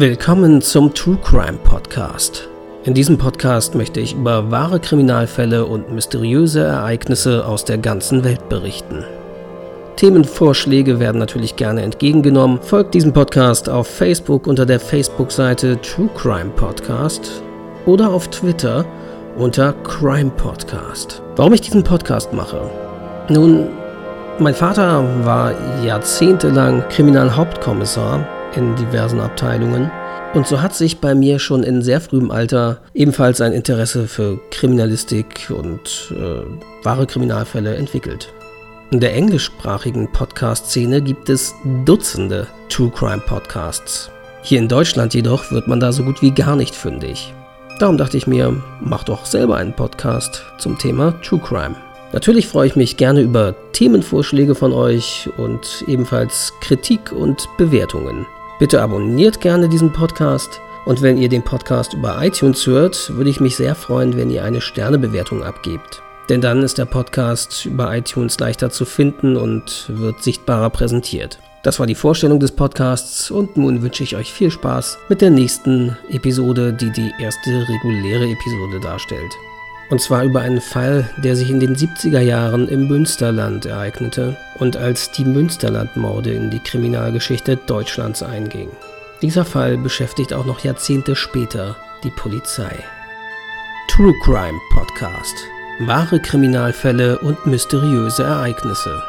Willkommen zum True Crime Podcast. In diesem Podcast möchte ich über wahre Kriminalfälle und mysteriöse Ereignisse aus der ganzen Welt berichten. Themenvorschläge werden natürlich gerne entgegengenommen. Folgt diesem Podcast auf Facebook unter der Facebook-Seite True Crime Podcast oder auf Twitter unter Crime Podcast. Warum ich diesen Podcast mache? Nun, mein Vater war jahrzehntelang Kriminalhauptkommissar in diversen Abteilungen. Und so hat sich bei mir schon in sehr frühem Alter ebenfalls ein Interesse für Kriminalistik und äh, wahre Kriminalfälle entwickelt. In der englischsprachigen Podcast-Szene gibt es Dutzende True Crime Podcasts. Hier in Deutschland jedoch wird man da so gut wie gar nicht fündig. Darum dachte ich mir, mach doch selber einen Podcast zum Thema True Crime. Natürlich freue ich mich gerne über Themenvorschläge von euch und ebenfalls Kritik und Bewertungen. Bitte abonniert gerne diesen Podcast. Und wenn ihr den Podcast über iTunes hört, würde ich mich sehr freuen, wenn ihr eine Sternebewertung abgebt. Denn dann ist der Podcast über iTunes leichter zu finden und wird sichtbarer präsentiert. Das war die Vorstellung des Podcasts und nun wünsche ich euch viel Spaß mit der nächsten Episode, die die erste reguläre Episode darstellt. Und zwar über einen Fall, der sich in den 70er Jahren im Münsterland ereignete und als die Münsterlandmorde in die Kriminalgeschichte Deutschlands einging. Dieser Fall beschäftigt auch noch Jahrzehnte später die Polizei. True Crime Podcast. Wahre Kriminalfälle und mysteriöse Ereignisse.